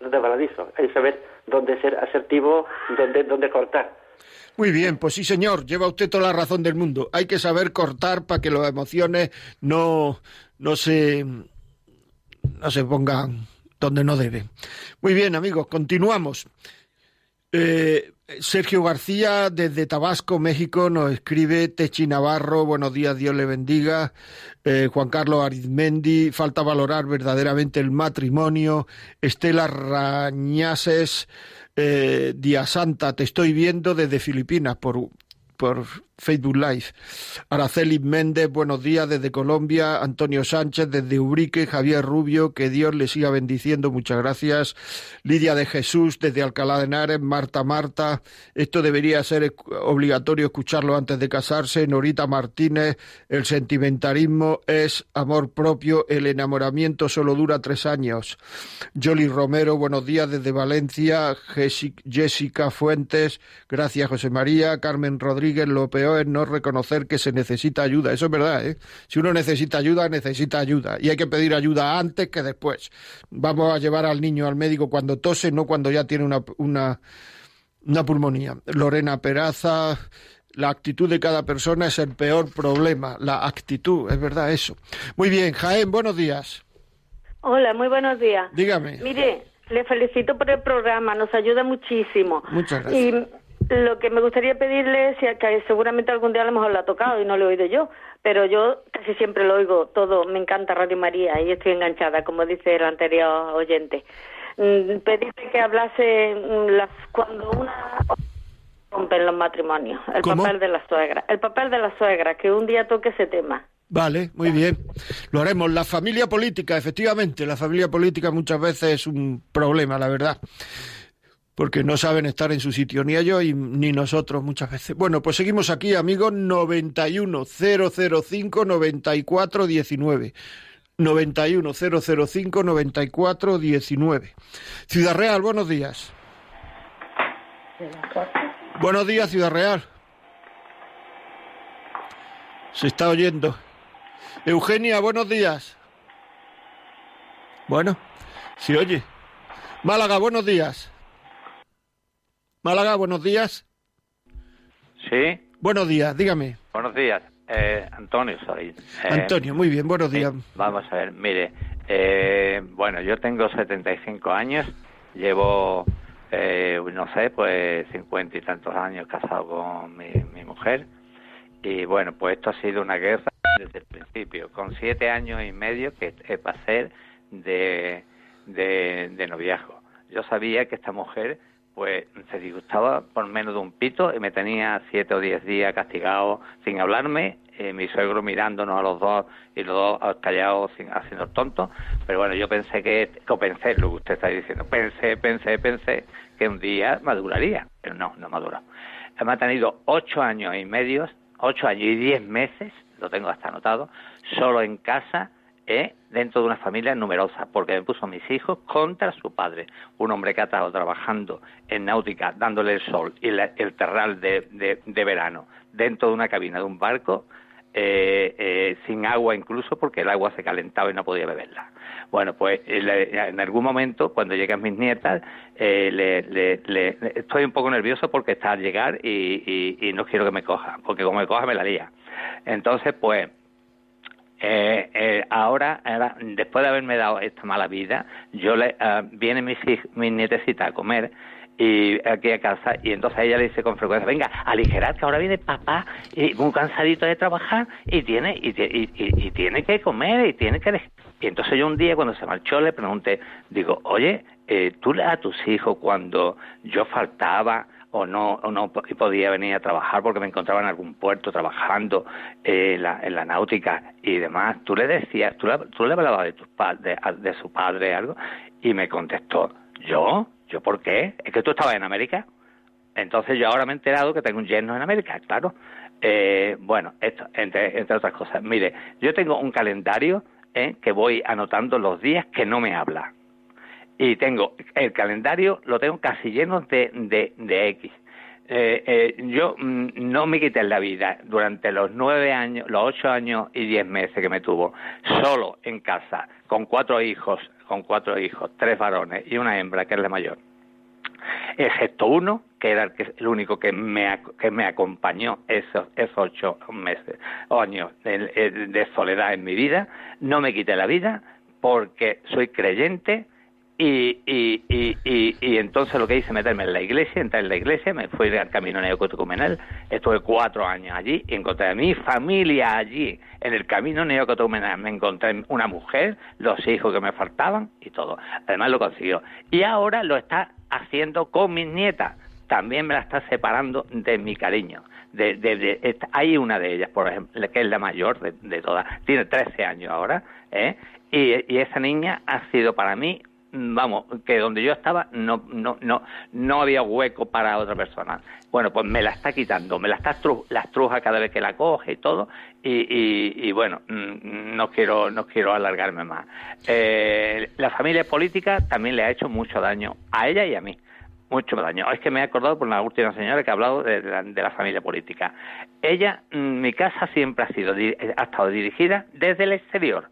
resbaladizo. Hay que saber dónde ser asertivo, dónde, dónde cortar. Muy bien, pues sí, señor, lleva usted toda la razón del mundo. Hay que saber cortar para que las emociones no, no se no se pongan donde no deben. Muy bien, amigos, continuamos. Eh, Sergio García desde Tabasco, México, nos escribe Techi Navarro, buenos días, Dios le bendiga. Eh, Juan Carlos Arizmendi, falta valorar verdaderamente el matrimonio. Estela Rañases, eh, Santa, te estoy viendo desde Filipinas por, por Facebook Live. Araceli Méndez, buenos días desde Colombia. Antonio Sánchez desde Ubrique. Javier Rubio, que Dios le siga bendiciendo. Muchas gracias. Lidia de Jesús desde Alcalá de Henares. Marta Marta. Esto debería ser obligatorio escucharlo antes de casarse. Norita Martínez. El sentimentalismo es amor propio. El enamoramiento solo dura tres años. Jolly Romero, buenos días desde Valencia. Jessica Fuentes. Gracias, José María. Carmen Rodríguez López es no reconocer que se necesita ayuda. Eso es verdad, ¿eh? Si uno necesita ayuda, necesita ayuda. Y hay que pedir ayuda antes que después. Vamos a llevar al niño al médico cuando tose, no cuando ya tiene una, una, una pulmonía. Lorena Peraza, la actitud de cada persona es el peor problema. La actitud, es verdad eso. Muy bien, Jaén, buenos días. Hola, muy buenos días. Dígame. Mire, le felicito por el programa, nos ayuda muchísimo. Muchas gracias. Lo que me gustaría pedirle es que seguramente algún día a lo mejor lo ha tocado y no lo he oído yo, pero yo casi siempre lo oigo todo, me encanta Radio María y estoy enganchada, como dice el anterior oyente. Mm, pedirle que hablase mm, las, cuando una rompen los matrimonios, el papel de la suegra, el papel de la suegra, que un día toque ese tema. Vale, muy bien. Lo haremos. La familia política, efectivamente, la familia política muchas veces es un problema, la verdad porque no saben estar en su sitio, ni ellos y, ni nosotros muchas veces. Bueno, pues seguimos aquí, amigos, 91 005 94 19. 91 005 94 19. Ciudad Real, buenos días. Buenos días, Ciudad Real. Se está oyendo. Eugenia, buenos días. Bueno, se oye. Málaga, buenos días. Málaga, buenos días. Sí. Buenos días, dígame. Buenos días. Eh, Antonio soy. Eh, Antonio, muy bien, buenos días. vamos a ver, mire, eh, bueno, yo tengo 75 años, llevo, no sé, pues 50 y tantos años casado con mi, mi y bueno, pues esto ha sido una guerra desde el principio, con siete años y medio que pasé de, de, de noviazgo. Yo sabía que esta mujer pues se disgustaba por menos de un pito y me tenía siete o diez días castigado sin hablarme, eh, mi suegro mirándonos a los dos y los dos callados sin, haciendo tontos, pero bueno, yo pensé que, o pensé lo que usted está diciendo, pensé, pensé, pensé que un día maduraría, pero no, no maduró. Me ha tenido ocho años y medio, ocho años y diez meses, lo tengo hasta anotado, solo en casa, ¿eh? Dentro de una familia numerosa, porque me puso a mis hijos contra su padre, un hombre que ha estado trabajando en náutica, dándole el sol y el terral de, verano, dentro de una cabina de un barco, eh, eh, sin agua incluso, porque el agua se calentaba y no podía beberla. Bueno, pues en algún momento, cuando llegan mis nietas, estoy un poco nervioso porque está al llegar y, y no quiero que me coja, porque como me coja me la lía. Entonces, pues eh, eh, ahora, después de haberme dado esta mala vida, yo le, uh, viene mi, mi nietecita a comer y aquí a casa y entonces ella le dice con frecuencia venga aligerar que ahora viene papá y muy cansadito de trabajar y tiene y, y, tiene que comer y tiene que y entonces yo un día cuando se marchó le pregunté digo oye eh, tú a tus hijos cuando yo faltaba o no, o no podía venir a trabajar porque me encontraba en algún puerto trabajando eh, la, en la náutica y demás. Tú le decías, tú le, tú le hablabas de, tu, de, de su padre algo y me contestó, ¿yo? ¿Yo por qué? ¿Es que tú estabas en América? Entonces yo ahora me he enterado que tengo un yerno en América, claro. Eh, bueno, esto, entre, entre otras cosas. Mire, yo tengo un calendario eh, que voy anotando los días que no me habla y tengo el calendario, lo tengo casi lleno de, de, X. Eh, eh, yo mm, no me quité la vida durante los nueve años, los ocho años y diez meses que me tuvo, solo en casa, con cuatro hijos, con cuatro hijos, tres varones y una hembra, que es la mayor. Excepto uno, que era el, único que me, que me acompañó esos, esos ocho meses, años de, de soledad en mi vida, no me quité la vida porque soy creyente, Y, y, y, y, entonces lo que hice meterme en la iglesia, entrar en la iglesia, me fui al camino neocatecumenal, estuve cuatro años allí, y encontré a mi familia allí, en el camino neocatecumenal, me encontré una mujer, los hijos que me faltaban y todo. Además lo consiguió. Y ahora lo está haciendo con mis nietas, también me la está separando de mi cariño. De, de, hay una de ellas, por ejemplo, que es la mayor de, de todas, tiene 13 años ahora, ¿eh? y, y esa niña ha sido para mí vamos, que donde yo estaba no, no, no, no había hueco para otra persona. Bueno, pues me la está quitando, me la está la estruja cada vez que la coge y todo, y, y, bueno, mm, no quiero, no quiero alargarme más. Eh, la familia política también le ha hecho mucho daño a ella y a mí. Mucho daño. Es que me he acordado por la última señora que ha hablado de, la, familia política. Ella, mm, mi casa siempre ha sido, ha estado dirigida desde el exterior.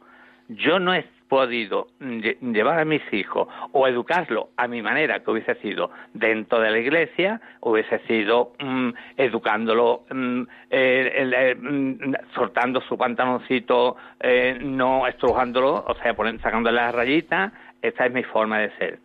Yo no he podido llevar a mis hijos o educarlo a mi manera que hubiese sido dentro de la iglesia, hubiese sido mm, educándolo, mm, eh, mm, soltando su pantaloncito, eh, no estrujándolo, o sea, sacándole las rayitas, esta es mi forma de ser.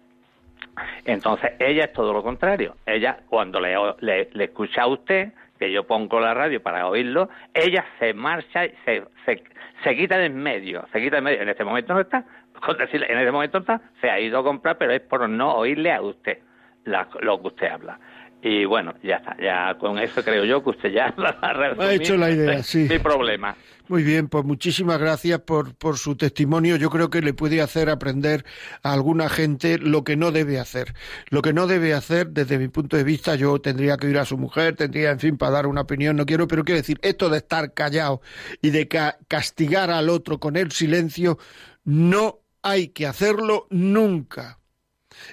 Entonces, ella es todo lo contrario. Ella, cuando le, le, le escucha a usted, que yo pongo la radio para oírlo, ella se marcha, se, se, se quita en medio, se quita en medio. En este momento no está, en este momento está, se ha ido a comprar, pero es por no oírle a usted lo que usted habla. Y bueno, ya está, ya con eso creo yo que usted ya ha hecho la idea, sí. Mi problema. Muy bien, pues muchísimas gracias por, por su testimonio. Yo creo que le puede hacer aprender a alguna gente lo que no debe hacer. Lo que no debe hacer, desde mi punto de vista, yo tendría que ir a su mujer, tendría, en fin, para dar una opinión, no quiero, pero quiero decir, esto de estar callado y de castigar al otro con el silencio, no hay que hacerlo nunca.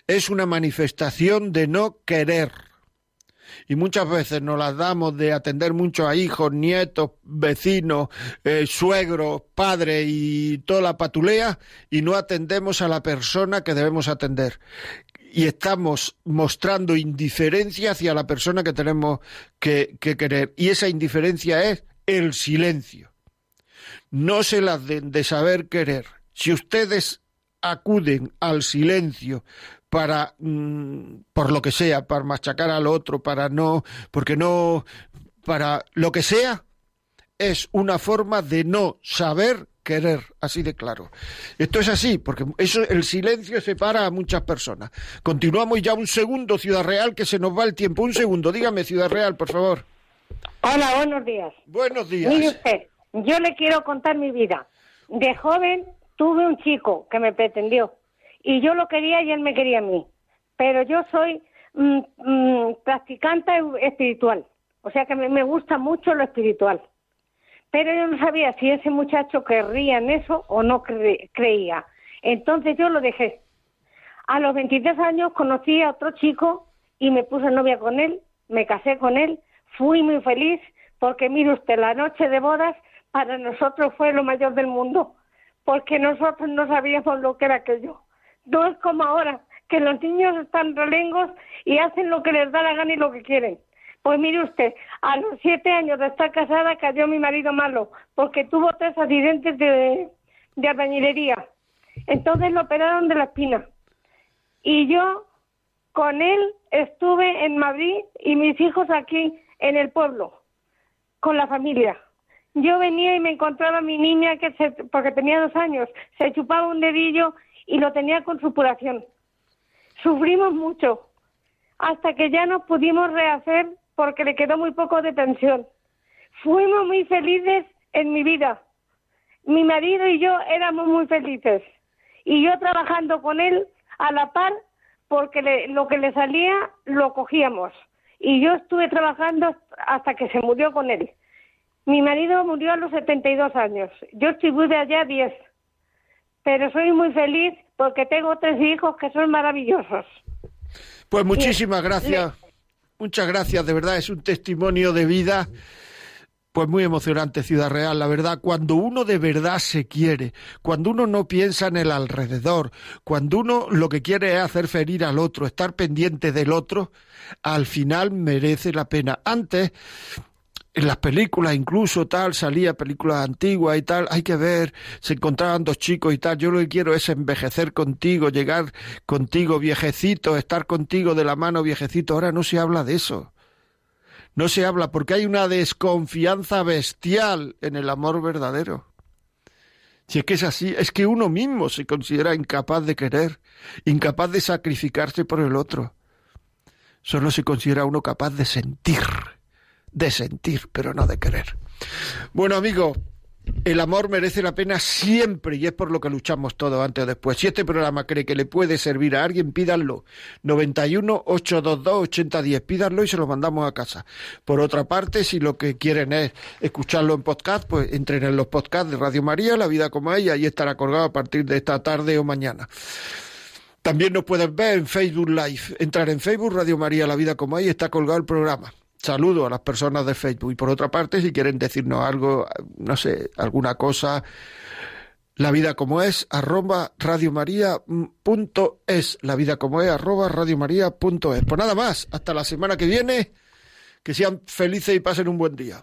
Es una manifestación de no querer y muchas veces nos las damos de atender mucho a hijos, nietos, vecinos, eh, suegros, padres y toda la patulea y no atendemos a la persona que debemos atender. Y estamos mostrando indiferencia hacia la persona que tenemos que, que querer. Y esa indiferencia es el silencio. No se las den de saber querer. Si ustedes acuden al silencio para, mm, por lo que sea, para machacar al otro, para no, porque no, para lo que sea, es una forma de no saber querer, así de claro. Esto es así, porque eso, el silencio separa a muchas personas. Continuamos ya un segundo, Ciudad Real, que se nos va el tiempo. Un segundo, dígame, Ciudad Real, por favor. Hola, buenos días. Buenos días. Mire usted, yo le quiero contar mi vida. De joven tuve un chico que me pretendió y yo lo quería y él me quería a mí. Pero yo soy mm, mm, practicante espiritual, o sea que me, gusta mucho lo espiritual. Pero yo no sabía si ese muchacho querría en eso o no creía. Entonces yo lo dejé. A los 23 años conocí a otro chico y me puse novia con él, me casé con él, fui muy feliz porque mire usted, la noche de bodas para nosotros fue lo mayor del mundo, porque nosotros no sabíamos lo que era aquello. No es como ahora, que los niños están relengos y hacen lo que les da la gana y lo que quieren. Pues mire usted, a los siete años de estar casada cayó mi marido malo, porque tuvo tres accidentes de, de albañilería. Entonces lo operaron de la espina. Y yo con él estuve en Madrid y mis hijos aquí en el pueblo, con la familia. Yo venía y me encontraba a mi niña, que se, porque tenía dos años, se chupaba un dedillo y lo tenía con supuración. Sufrimos mucho, hasta que ya nos pudimos rehacer porque le quedó muy poco de pensión. Fuimos muy felices en mi vida. Mi marido y yo éramos muy felices. Y yo trabajando con él a la par, porque lo que le salía lo cogíamos. Y yo estuve trabajando hasta que se murió con él. Mi marido murió a los 72 años. Yo estuve allá 10 pero soy muy feliz porque tengo tres hijos que son maravillosos. Pues muchísimas gracias, muchas gracias, de verdad es un testimonio de vida. Pues muy emocionante, Ciudad Real, la verdad, cuando uno de verdad se quiere, cuando uno no piensa en el alrededor, cuando uno lo que quiere es hacer ferir al otro, estar pendiente del otro, al final merece la pena. Antes en las películas incluso tal, salía películas antiguas y tal, hay que ver, se encontraban dos chicos y tal, yo lo que quiero es envejecer contigo, llegar contigo viejecito, estar contigo de la mano viejecito, ahora no se habla de eso. No se habla porque hay una desconfianza bestial en el amor verdadero. Si es que es así, es que uno mismo se considera incapaz de querer, incapaz de sacrificarse por el otro. Solo se considera uno capaz de sentir de sentir, pero no de querer. Bueno, amigo, el amor merece la pena siempre y es por lo que luchamos todos antes o después. Si este programa cree que le puede servir a alguien, pídanlo. 91 822 8010. Pídanlo y se lo mandamos a casa. Por otra parte, si lo que quieren es escucharlo en podcast, pues entren en los podcasts de Radio María, La Vida como ella, y estará colgado a partir de esta tarde o mañana. También nos pueden ver en Facebook Live. Entrar en Facebook, Radio María, La Vida como ella, está colgado el programa saludo a las personas de Facebook. Y por otra parte, si quieren decirnos algo, no sé, alguna cosa, la vida como es, arroba radiomaria.es. La vida como es, arroba radiomaria.es. Pues nada más, hasta la semana que viene. Que sean felices y pasen un buen día.